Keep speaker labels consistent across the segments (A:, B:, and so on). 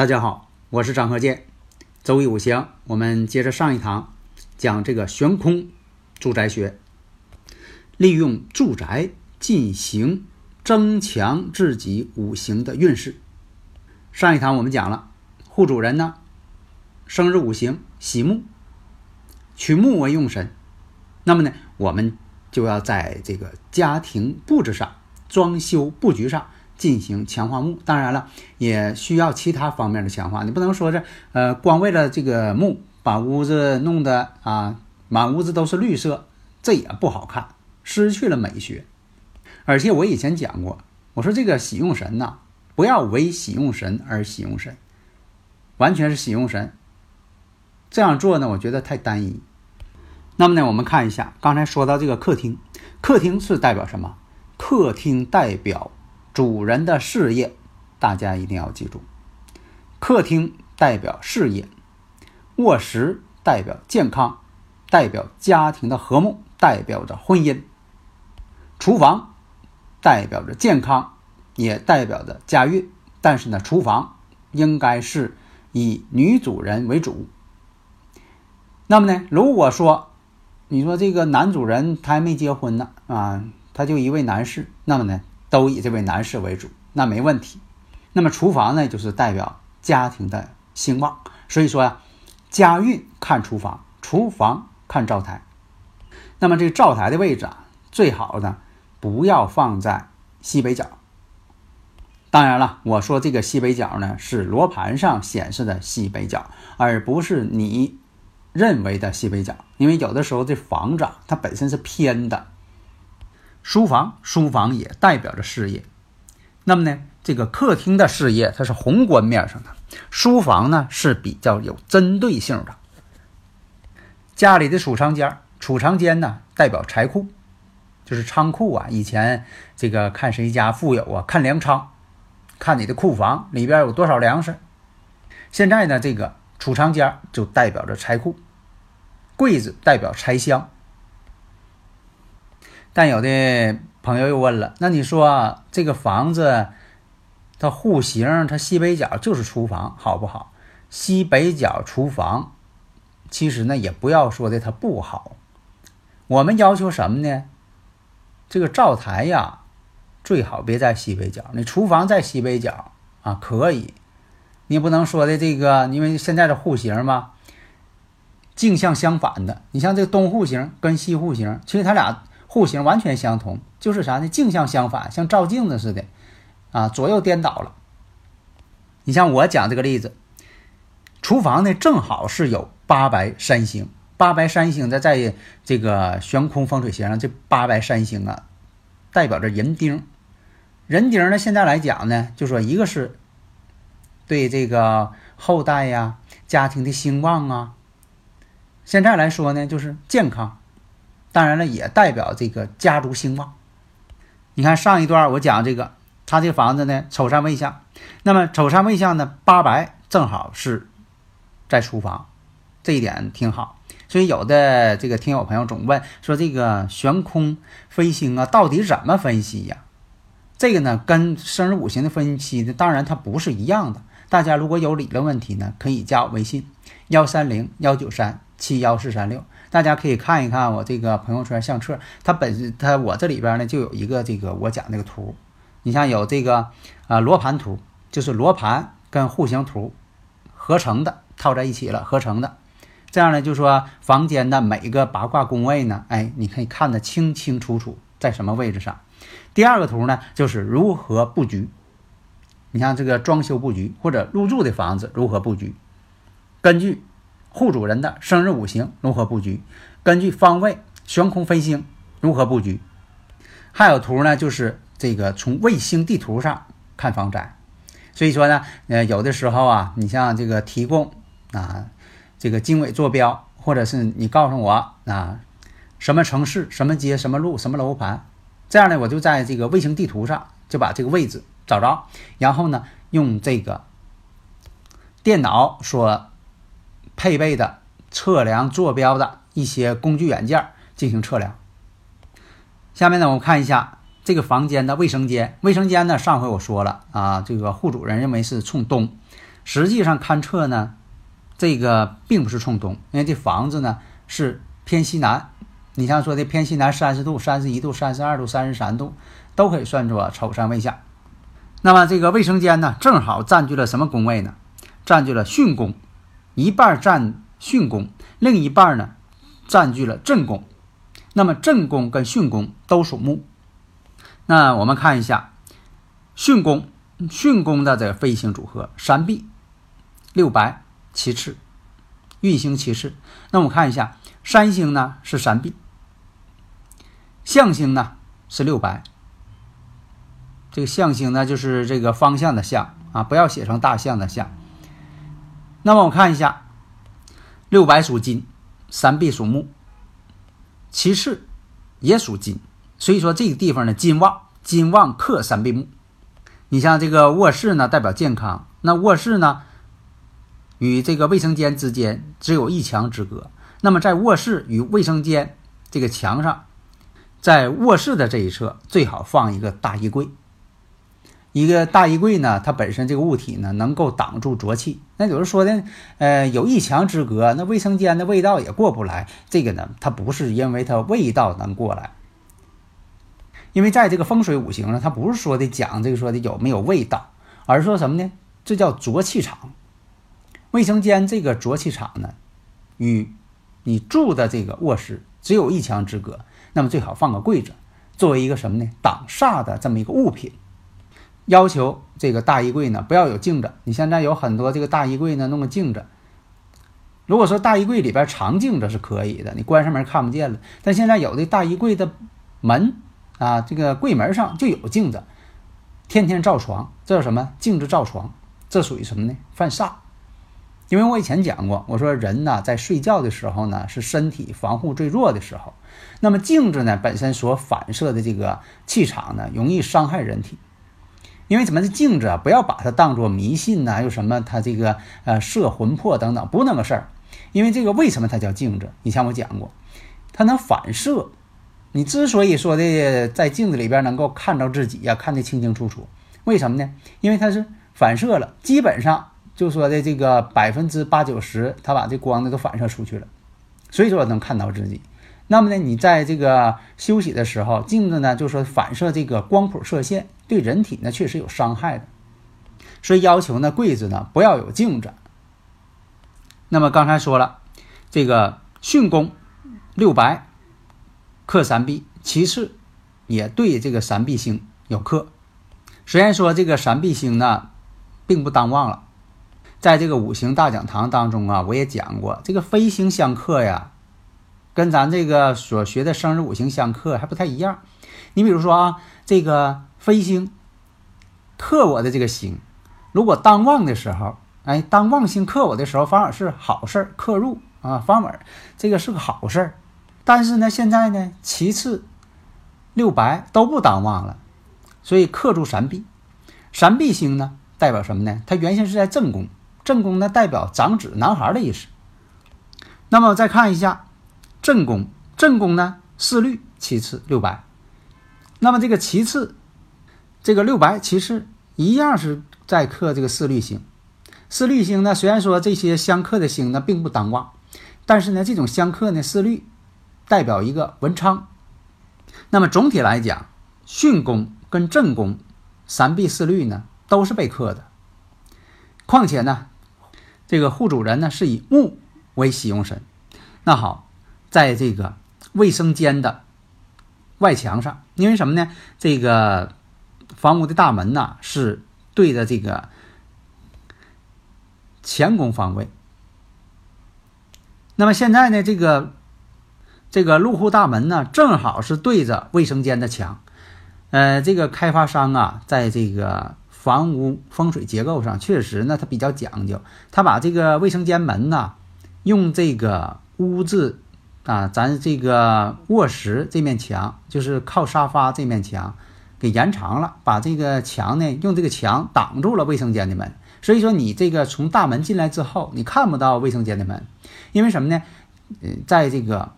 A: 大家好，我是张鹤剑。周易五行，我们接着上一堂讲这个悬空住宅学，利用住宅进行增强自己五行的运势。上一堂我们讲了，户主人呢，生日五行喜木，取木为用神，那么呢，我们就要在这个家庭布置上、装修布局上。进行强化木，当然了，也需要其他方面的强化。你不能说是呃，光为了这个木把屋子弄得啊满屋子都是绿色，这也不好看，失去了美学。而且我以前讲过，我说这个喜用神呐，不要为喜用神而喜用神，完全是喜用神。这样做呢，我觉得太单一。那么呢，我们看一下刚才说到这个客厅，客厅是代表什么？客厅代表。主人的事业，大家一定要记住。客厅代表事业，卧室代表健康，代表家庭的和睦，代表着婚姻。厨房代表着健康，也代表着家运。但是呢，厨房应该是以女主人为主。那么呢，如果说你说这个男主人他还没结婚呢啊，他就一位男士，那么呢？都以这位男士为主，那没问题。那么厨房呢，就是代表家庭的兴旺。所以说呀，家运看厨房，厨房看灶台。那么这个灶台的位置啊，最好呢不要放在西北角。当然了，我说这个西北角呢，是罗盘上显示的西北角，而不是你认为的西北角。因为有的时候这房子它本身是偏的。书房，书房也代表着事业。那么呢，这个客厅的事业它是宏观面上的，书房呢是比较有针对性的。家里的储藏间，储藏间呢代表财库，就是仓库啊。以前这个看谁家富有啊，看粮仓，看你的库房里边有多少粮食。现在呢，这个储藏间就代表着财库，柜子代表财箱。但有的朋友又问了，那你说这个房子，它户型它西北角就是厨房，好不好？西北角厨房，其实呢也不要说的它不好。我们要求什么呢？这个灶台呀，最好别在西北角。你厨房在西北角啊，可以。你不能说的这个，因为现在的户型嘛，镜像相反的。你像这个东户型跟西户型，其实它俩。户型完全相同，就是啥呢？镜像相反，像照镜子似的，啊，左右颠倒了。你像我讲这个例子，厨房呢正好是有八白三星，八白三星在在这个悬空风水学上，这八白三星啊，代表着人丁。人丁呢，现在来讲呢，就说一个是对这个后代呀、家庭的兴旺啊，现在来说呢，就是健康。当然了，也代表这个家族兴旺。你看上一段我讲这个，他这房子呢，丑山未向。那么丑山未向呢，八白正好是在厨房，这一点挺好。所以有的这个听友朋友总问说，这个悬空飞星啊，到底怎么分析呀？这个呢，跟生日五行的分析呢，当然它不是一样的。大家如果有理论问题呢，可以加我微信幺三零幺九三七幺四三六。大家可以看一看我这个朋友圈相册，它本身它我这里边呢就有一个这个我讲那个图，你像有这个啊罗盘图，就是罗盘跟户型图合成的，套在一起了合成的，这样呢就说房间的每一个八卦宫位呢，哎，你可以看得清清楚楚在什么位置上。第二个图呢就是如何布局，你像这个装修布局或者入住的房子如何布局，根据户主人的生日五行如何布局，根据方位悬空飞星如何布局。还有图呢，就是这个从卫星地图上看房宅。所以说呢，呃，有的时候啊，你像这个提供啊，这个经纬坐标，或者是你告诉我啊，什么城市、什么街、什么路、什么楼盘，这样呢，我就在这个卫星地图上就把这个位置找着，然后呢，用这个电脑所配备的测量坐标的一些工具软件进行测量。下面呢，我们看一下。这个房间的卫生间，卫生间呢，上回我说了啊，这个户主人认为是冲东，实际上勘测呢，这个并不是冲东，因为这房子呢是偏西南。你像说的偏西南三十度、三十一度、三十二度、三十三度，都可以算作丑山位下。那么这个卫生间呢，正好占据了什么宫位呢？占据了巽宫，一半占巽宫，另一半呢占据了震宫。那么震宫跟巽宫都属木。那我们看一下巽宫，巽宫的这个飞星组合：山壁、六白、七赤，运星七赤。那我们看一下三星呢是山壁，象星呢是六白。这个象星呢就是这个方向的象啊，不要写成大象的象。那么我看一下六白属金，三碧属木，其次也属金。所以说这个地方呢，金旺，金旺克三碧木。你像这个卧室呢，代表健康。那卧室呢，与这个卫生间之间只有一墙之隔。那么在卧室与卫生间这个墙上，在卧室的这一侧最好放一个大衣柜。一个大衣柜呢，它本身这个物体呢，能够挡住浊气。那有人说的，呃，有一墙之隔，那卫生间的味道也过不来。这个呢，它不是因为它味道能过来。因为在这个风水五行上，它不是说的讲这个说的有没有味道，而是说什么呢？这叫浊气场。卫生间这个浊气场呢，与你住的这个卧室只有一墙之隔，那么最好放个柜子，作为一个什么呢？挡煞的这么一个物品。要求这个大衣柜呢不要有镜子。你现在有很多这个大衣柜呢弄个镜子。如果说大衣柜里边藏镜子是可以的，你关上门看不见了。但现在有的大衣柜的门。啊，这个柜门上就有镜子，天天照床，这叫什么？镜子照床，这属于什么呢？犯煞。因为我以前讲过，我说人呢在睡觉的时候呢是身体防护最弱的时候，那么镜子呢本身所反射的这个气场呢容易伤害人体。因为怎么的镜子啊，不要把它当做迷信呐，又什么它这个呃摄魂魄等等，不那个事儿。因为这个为什么它叫镜子？以前我讲过，它能反射。你之所以说的在镜子里边能够看到自己呀，看得清清楚楚，为什么呢？因为它是反射了，基本上就说的这个百分之八九十，它把这光呢都反射出去了，所以说能看到自己。那么呢，你在这个休息的时候，镜子呢就说反射这个光谱射线，对人体呢确实有伤害的，所以要求呢柜子呢不要有镜子。那么刚才说了，这个巽宫六白。克三碧，其次也对这个三碧星有克。虽然说这个三碧星呢，并不当旺了，在这个五行大讲堂当中啊，我也讲过，这个飞星相克呀，跟咱这个所学的生日五行相克还不太一样。你比如说啊，这个飞星克我的这个星，如果当旺的时候，哎，当旺星克我的时候，反而是好事儿，克入啊，反而这个是个好事儿。但是呢，现在呢，其次六白都不当旺了，所以克住三碧。三碧星呢，代表什么呢？它原先是在正宫，正宫呢代表长子、男孩的意思。那么再看一下正宫，正宫呢四绿，其次六白。那么这个其次，这个六白其次一样是在克这个四绿星。四绿星呢，虽然说这些相克的星呢并不当旺，但是呢，这种相克呢四绿。代表一个文昌，那么总体来讲，巽宫跟正宫三碧四绿呢都是被克的。况且呢，这个户主人呢是以木为喜用神。那好，在这个卫生间的外墙上，因为什么呢？这个房屋的大门呢是对着这个乾宫方位。那么现在呢，这个这个入户大门呢，正好是对着卫生间的墙。呃，这个开发商啊，在这个房屋风水结构上，确实呢，他比较讲究。他把这个卫生间门呢，用这个屋子啊，咱这个卧室这面墙，就是靠沙发这面墙，给延长了，把这个墙呢，用这个墙挡住了卫生间的门。所以说，你这个从大门进来之后，你看不到卫生间的门，因为什么呢？嗯，在这个。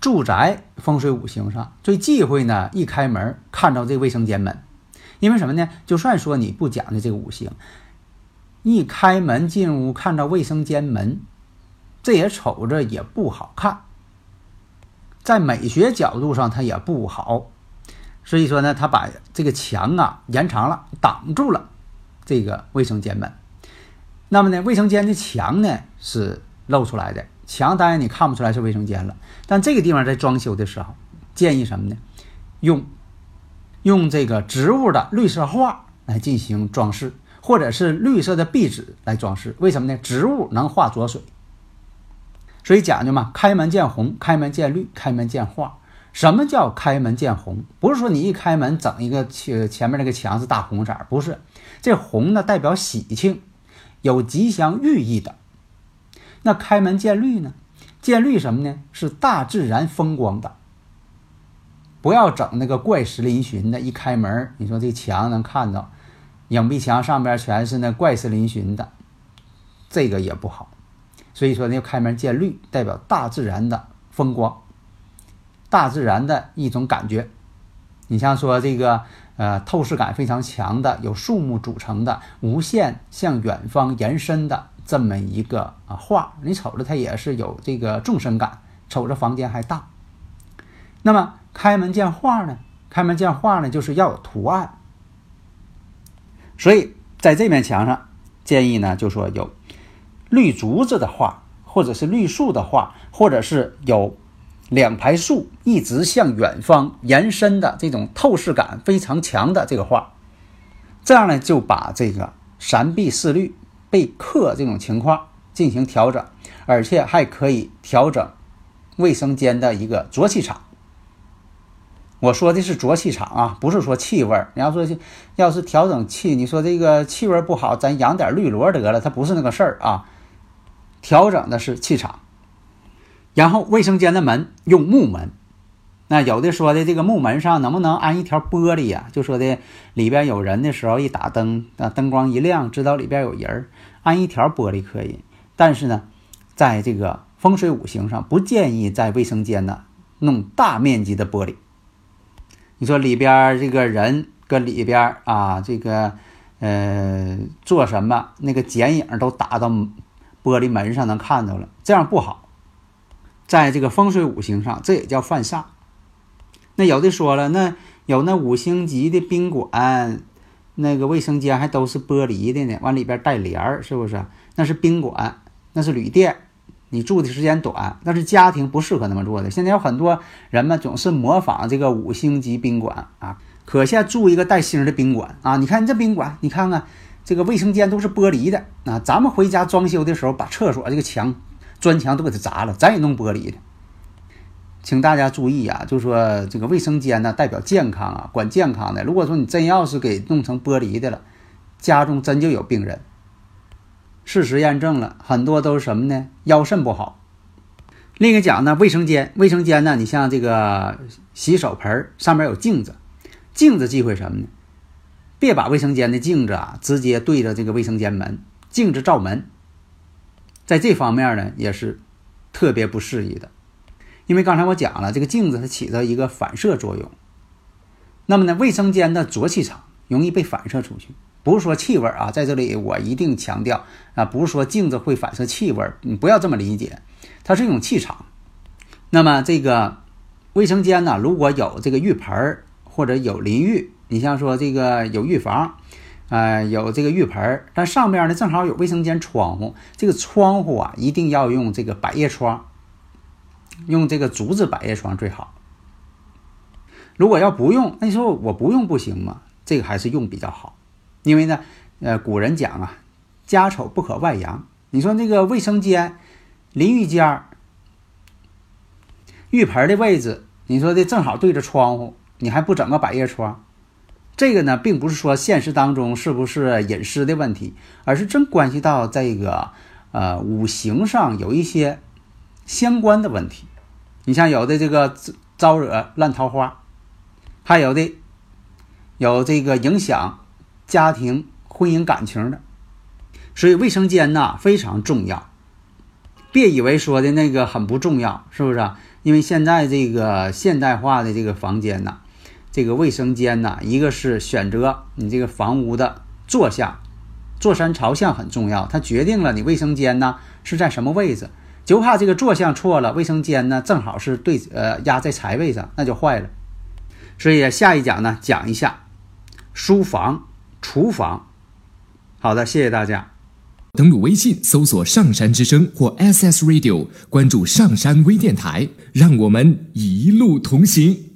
A: 住宅风水五行上最忌讳呢，一开门看到这卫生间门，因为什么呢？就算说你不讲究这个五行，一开门进屋看到卫生间门，这也瞅着也不好看，在美学角度上它也不好，所以说呢，他把这个墙啊延长了，挡住了这个卫生间门。那么呢，卫生间的墙呢是露出来的。墙当然你看不出来是卫生间了，但这个地方在装修的时候，建议什么呢？用用这个植物的绿色画来进行装饰，或者是绿色的壁纸来装饰。为什么呢？植物能化浊水，所以讲究嘛，开门见红，开门见绿，开门见画。什么叫开门见红？不是说你一开门整一个前前面那个墙是大红色，不是，这红呢代表喜庆，有吉祥寓意的。那开门见绿呢？见绿什么呢？是大自然风光的。不要整那个怪石嶙峋的。一开门，你说这墙能看到，影壁墙上边全是那怪石嶙峋的，这个也不好。所以说呢，开门见绿，代表大自然的风光，大自然的一种感觉。你像说这个呃，透视感非常强的，有树木组成的，无限向远方延伸的。这么一个啊画，你瞅着它也是有这个纵深感，瞅着房间还大。那么开门见画呢？开门见画呢，就是要有图案。所以在这面墙上，建议呢就说有绿竹子的画，或者是绿树的画，或者是有两排树一直向远方延伸的这种透视感非常强的这个画。这样呢，就把这个闪避四绿。被克这种情况进行调整，而且还可以调整卫生间的一个浊气场。我说的是浊气场啊，不是说气味儿。你要说要是调整气，你说这个气味不好，咱养点绿萝得了，它不是那个事儿啊。调整的是气场，然后卫生间的门用木门。那有的说的这个木门上能不能安一条玻璃呀？就说的里边有人的时候，一打灯啊，灯光一亮，知道里边有人儿，安一条玻璃可以。但是呢，在这个风水五行上，不建议在卫生间呢弄大面积的玻璃。你说里边这个人搁里边啊，这个呃做什么，那个剪影都打到玻璃门上能看到了，这样不好。在这个风水五行上，这也叫犯煞。那有的说了，那有那五星级的宾馆，那个卫生间还都是玻璃的呢，往里边带帘儿，是不是？那是宾馆，那是旅店，你住的时间短，那是家庭不适合那么做的。现在有很多人们总是模仿这个五星级宾馆啊，可下住一个带星的宾馆啊，你看这宾馆，你看看这个卫生间都是玻璃的啊，咱们回家装修的时候，把厕所这个墙砖墙都给它砸了，咱也弄玻璃的。请大家注意啊，就说这个卫生间呢，代表健康啊，管健康的。如果说你真要是给弄成玻璃的了，家中真就有病人。事实验证了很多都是什么呢？腰肾不好。另一个讲呢，卫生间，卫生间呢，你像这个洗手盆上面有镜子，镜子忌讳什么呢？别把卫生间的镜子啊直接对着这个卫生间门，镜子照门，在这方面呢也是特别不适宜的。因为刚才我讲了，这个镜子它起着一个反射作用。那么呢，卫生间的浊气场容易被反射出去，不是说气味啊，在这里我一定强调啊，不是说镜子会反射气味，你不要这么理解，它是一种气场。那么这个卫生间呢，如果有这个浴盆或者有淋浴，你像说这个有浴房，啊，有这个浴盆，但上面呢正好有卫生间窗户，这个窗户啊一定要用这个百叶窗。用这个竹子百叶窗最好。如果要不用，那你说我不用不行吗？这个还是用比较好，因为呢，呃，古人讲啊，家丑不可外扬。你说那个卫生间淋浴间浴盆的位置，你说的正好对着窗户，你还不整个百叶窗？这个呢，并不是说现实当中是不是隐私的问题，而是真关系到这个呃五行上有一些相关的问题。你像有的这个招惹烂桃花，还有的有这个影响家庭婚姻感情的，所以卫生间呐非常重要。别以为说的那个很不重要，是不是？啊因为现在这个现代化的这个房间呐，这个卫生间呐，一个是选择你这个房屋的坐向，坐山朝向很重要，它决定了你卫生间呢是在什么位置。就怕这个坐向错了，卫生间呢正好是对呃压在财位上，那就坏了。所以下一讲呢讲一下书房、厨房。好的，谢谢大家。
B: 登录微信搜索“上山之声”或 “SS Radio”，关注上山微电台，让我们一路同行。